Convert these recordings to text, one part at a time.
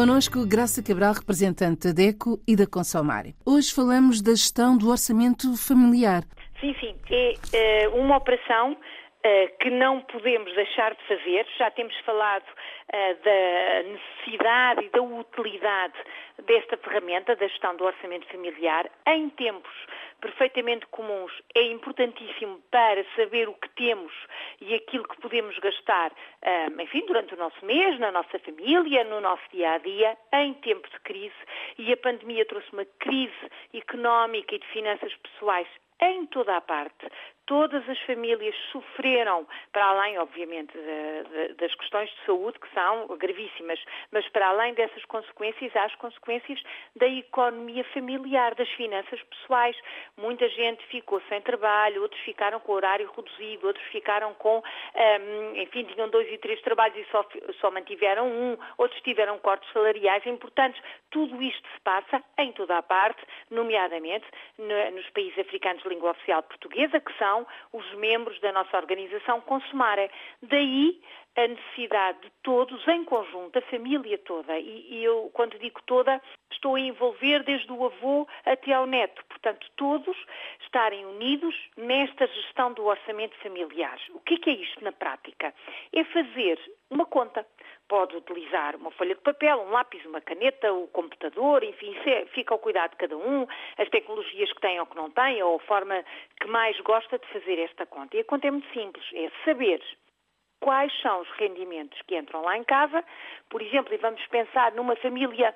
Conosco, Graça Cabral, representante da DECO e da Consomar. Hoje falamos da gestão do orçamento familiar. Sim, sim. É uh, uma operação uh, que não podemos deixar de fazer. Já temos falado uh, da necessidade e da utilidade desta ferramenta, da gestão do orçamento familiar, em tempos perfeitamente comuns. É importantíssimo para saber o que temos e aquilo que podemos gastar, enfim, durante o nosso mês, na nossa família, no nosso dia a dia, em tempos de crise. E a pandemia trouxe uma crise económica e de finanças pessoais em toda a parte. Todas as famílias sofreram, para além, obviamente, de, de, das questões de saúde, que são gravíssimas, mas para além dessas consequências, há as consequências da economia familiar, das finanças pessoais. Muita gente ficou sem trabalho, outros ficaram com horário reduzido, outros ficaram com, um, enfim, tinham dois e três trabalhos e só, só mantiveram um, outros tiveram cortes salariais importantes. Tudo isto se passa em toda a parte, nomeadamente no, nos países africanos de língua oficial portuguesa, que são os membros da nossa organização Consumare. Daí a necessidade de todos, em conjunto, a família toda, e, e, eu, quando digo toda, estou a envolver desde o avô até ao neto, portanto, todos estarem unidos nesta gestão do orçamento familiar. O que é, que é isto na prática? É fazer uma conta. Pode utilizar uma folha de papel, um lápis, uma caneta, o computador, enfim, é, fica ao cuidado de cada um, as tecnologias que têm ou que não têm, ou a forma que mais gosta de fazer esta conta. E a conta é muito simples, é saber quais são os rendimentos que entram lá em casa. Por exemplo, e vamos pensar numa família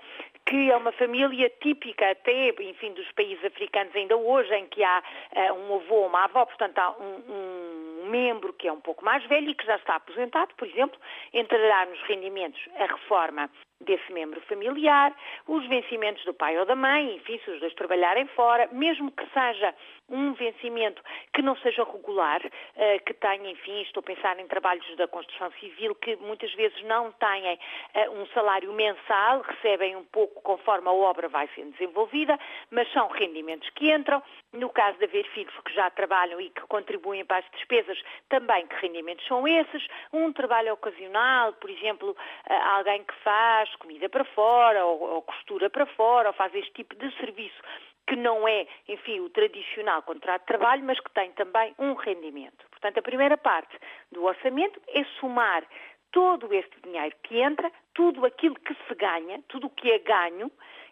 que é uma família típica até, enfim, dos países africanos ainda hoje, em que há uh, um avô ou uma avó, portanto há um, um membro que é um pouco mais velho e que já está aposentado, por exemplo, entrará nos rendimentos a reforma desse membro familiar, os vencimentos do pai ou da mãe, enfim, se os dois trabalharem fora, mesmo que seja um vencimento que não seja regular, eh, que tenha, enfim, estou a pensar em trabalhos da construção civil que muitas vezes não têm eh, um salário mensal, recebem um pouco conforme a obra vai sendo desenvolvida, mas são rendimentos que entram. No caso de haver filhos que já trabalham e que contribuem para as despesas, também que rendimentos são esses. Um trabalho ocasional, por exemplo, eh, alguém que faz comida para fora ou, ou costura para fora ou faz este tipo de serviço que não é, enfim, o tradicional contrato de trabalho, mas que tem também um rendimento. Portanto, a primeira parte do orçamento é somar todo este dinheiro que entra, tudo aquilo que se ganha, tudo o que é ganho,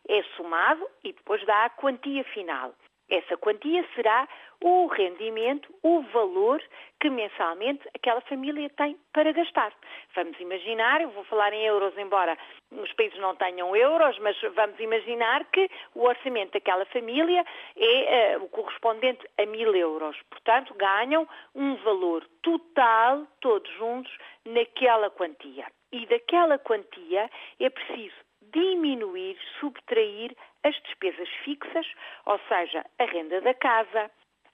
é somado e depois dá a quantia final. Essa quantia será o rendimento, o valor que mensalmente aquela família tem para gastar. Vamos imaginar, eu vou falar em euros, embora os países não tenham euros, mas vamos imaginar que o orçamento daquela família é uh, o correspondente a mil euros. Portanto, ganham um valor total, todos juntos, naquela quantia. E daquela quantia é preciso diminuir, subtrair as despesas fixas, ou seja, a renda da casa,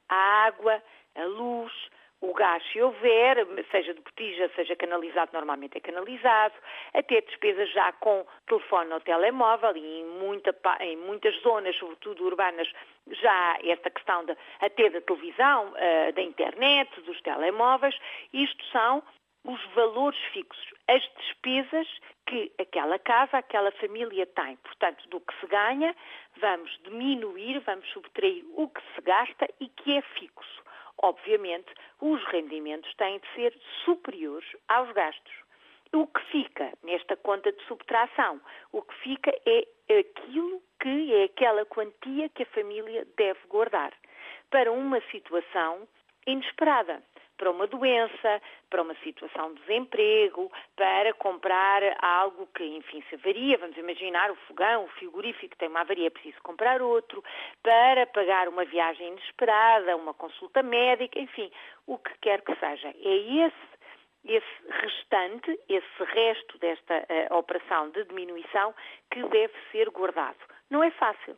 a água, a luz, o gás se houver, seja de botija, seja canalizado, normalmente é canalizado, até despesas já com telefone ou telemóvel e em, muita, em muitas zonas, sobretudo urbanas, já esta questão de, até da televisão, uh, da internet, dos telemóveis. Isto são os valores fixos, as despesas que aquela casa, aquela família tem. Portanto, do que se ganha, vamos diminuir, vamos subtrair o que se gasta e que é fixo. Obviamente, os rendimentos têm de ser superiores aos gastos. O que fica nesta conta de subtração? O que fica é aquilo que é aquela quantia que a família deve guardar para uma situação inesperada para uma doença, para uma situação de desemprego, para comprar algo que, enfim, se avaria, vamos imaginar o fogão, o frigorífico tem uma avaria, é preciso comprar outro, para pagar uma viagem inesperada, uma consulta médica, enfim, o que quer que seja. É esse esse restante, esse resto desta uh, operação de diminuição que deve ser guardado. Não é fácil.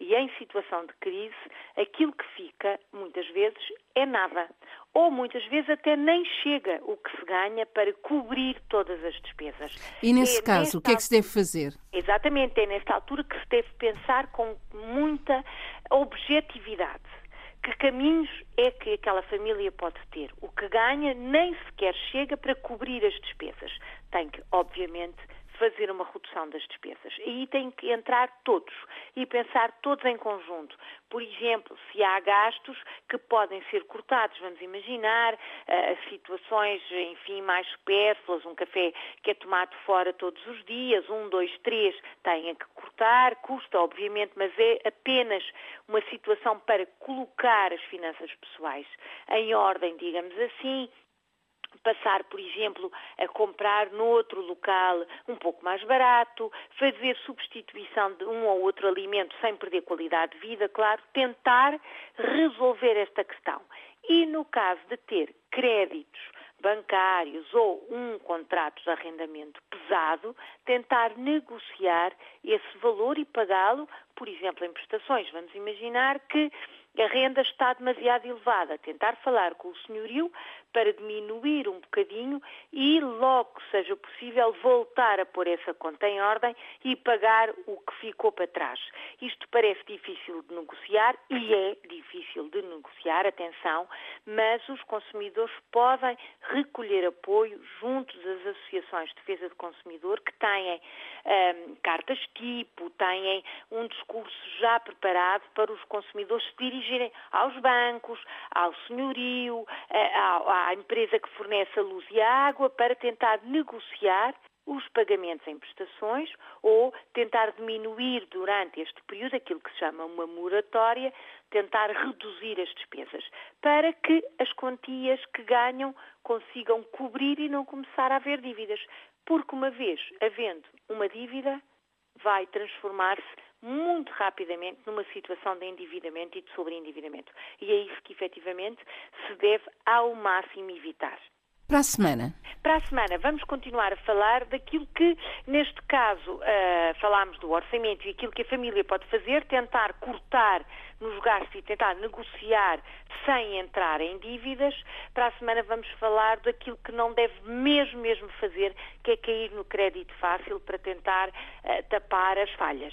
E em situação de crise, aquilo que fica, muitas vezes, é nada. Ou muitas vezes até nem chega o que se ganha para cobrir todas as despesas. E nesse é caso, o que é que se deve fazer? Exatamente, é nesta altura que se deve pensar com muita objetividade. Que caminhos é que aquela família pode ter? O que ganha nem sequer chega para cobrir as despesas. Tem que, obviamente, fazer uma redução das despesas. Aí tem que entrar todos e pensar todos em conjunto. Por exemplo, se há gastos que podem ser cortados, vamos imaginar uh, situações, enfim, mais supérfluas, um café que é tomado fora todos os dias, um, dois, três, têm que cortar, custa, obviamente, mas é apenas uma situação para colocar as finanças pessoais em ordem, digamos assim, passar, por exemplo, a comprar noutro local um pouco mais barato, fazer substituição de um ou outro alimento sem perder qualidade de vida, claro, tentar resolver esta questão. E no caso de ter créditos bancários ou um contrato de arrendamento pesado, tentar negociar esse valor e pagá-lo, por exemplo, em prestações. Vamos imaginar que a renda está demasiado elevada. Tentar falar com o senhorio para diminuir um bocadinho e, logo que seja possível, voltar a pôr essa conta em ordem e pagar o que ficou para trás. Isto parece difícil de negociar e é difícil de negociar, atenção, mas os consumidores podem recolher apoio junto das associações de defesa do consumidor que têm um, cartas tipo, têm um discurso já preparado para os consumidores se dirigirem aos bancos, ao senhorio, à, à empresa que fornece a luz e a água para tentar negociar os pagamentos em prestações ou tentar diminuir durante este período aquilo que se chama uma moratória, tentar reduzir as despesas, para que as quantias que ganham consigam cobrir e não começar a haver dívidas. Porque uma vez havendo uma dívida, vai transformar-se muito rapidamente numa situação de endividamento e de sobreendividamento. E é isso que efetivamente se deve ao máximo evitar. Para a semana. Para a semana vamos continuar a falar daquilo que, neste caso, uh, falámos do orçamento e aquilo que a família pode fazer, tentar cortar nos gastos e tentar negociar sem entrar em dívidas. Para a semana vamos falar daquilo que não deve mesmo, mesmo fazer, que é cair no crédito fácil para tentar uh, tapar as falhas.